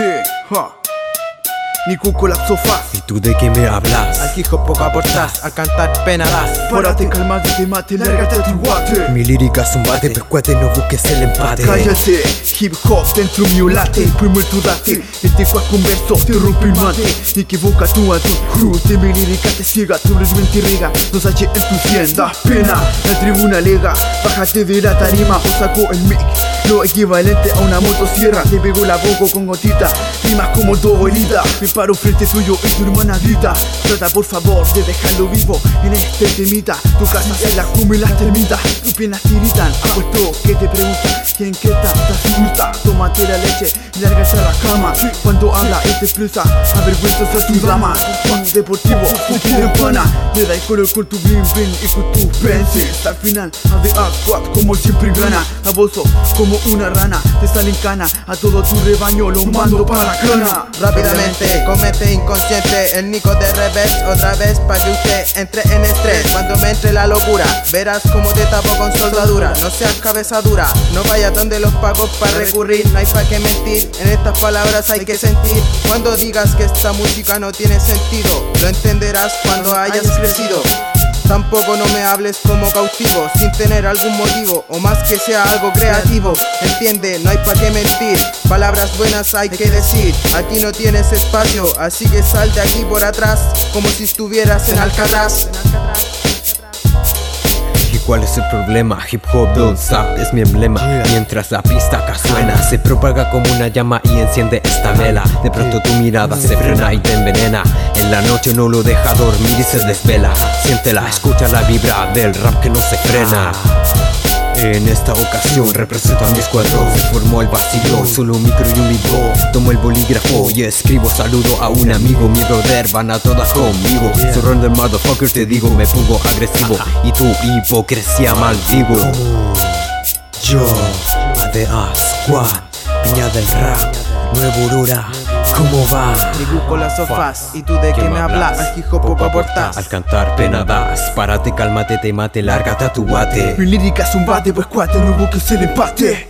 Sí, ja. Ni con colapso fast. ¿Y tú de qué me hablas? Al hip hop poco aportás, al cantar pena das. Párate, calma, que te mate, lárgate a tu guate. Mi lírica es un bate, pescuate, no busques el empate. Cállate, hip hop dentro mío late Primo tu date, este qua converso te rompe il mate Equivoca tu a tu cruz de mi lírica te ciega Tu mente riga, no sache en tu tienda Pena, la tribuna lega Bájate de la tarima o saco el mic Lo equivalente a una motosierra. Te pego la boca con gotita Rimas como todo herida Me paro frente suyo y tu hermana grita Trata por favor de dejarlo vivo en este temita. Tu casa se la come las termitas Tus piernas tiritan, apuesto que te preguntan ¿Quién que está? Gusta, tómate la leche y lárgate a la cama Cuando habla y te expresa, avergüenzas a tu dama Juan deportivo, quiere pana Le da el color con tu bling bling y con tu pencil Al final, a de squad como siempre gana. Aboso como una rana, te sale en cana A todo tu rebaño lo mando para la cana. Rápidamente, comete inconsciente El Nico de revés, otra vez pa' que usted entre en estrés. Cuando me entre la locura, verás como te tapo con soldadura. No seas cabeza dura, no vayas donde los pagos para recurrir. No hay pa' que mentir, en estas palabras hay que sentir. Cuando digas que esta música no tiene sentido Lo entenderás cuando hayas crecido Tampoco no me hables como cautivo sin tener algún motivo o más que sea algo creativo. Entiende, no hay pa' qué mentir. Palabras buenas hay que decir. Aquí no tienes espacio, así que sal de aquí por atrás como si estuvieras en Alcatraz. ¿Y cuál es el problema? Hip hop don't stop es mi emblema. Mientras la pista acá suena Se propaga como una llama y enciende esta vela. De pronto tu mirada se frena y te envenena. En la noche no lo deja dormir y se desvela. Siéntela, escucha la vibra del rap que no se frena en esta ocasión represento a mi escuadrón Se formó el vacío, solo un micro y un Tomo el bolígrafo y escribo saludo a un amigo. Mi brother van a todas conmigo. Surrender motherfucker te digo me pongo agresivo. Y tu hipocresía maldigo. Yo, ADA Squad, piña del rap, nuevo Aurora ¿Cómo va? Dibujo las sofás. Y tú de qué me hablas. Al hip hop poco aportás. Al cantar pena das, párate, cálmate, te mate, lárgate a tu bate Mi lírica es un bate, pues cuate, no busques el empate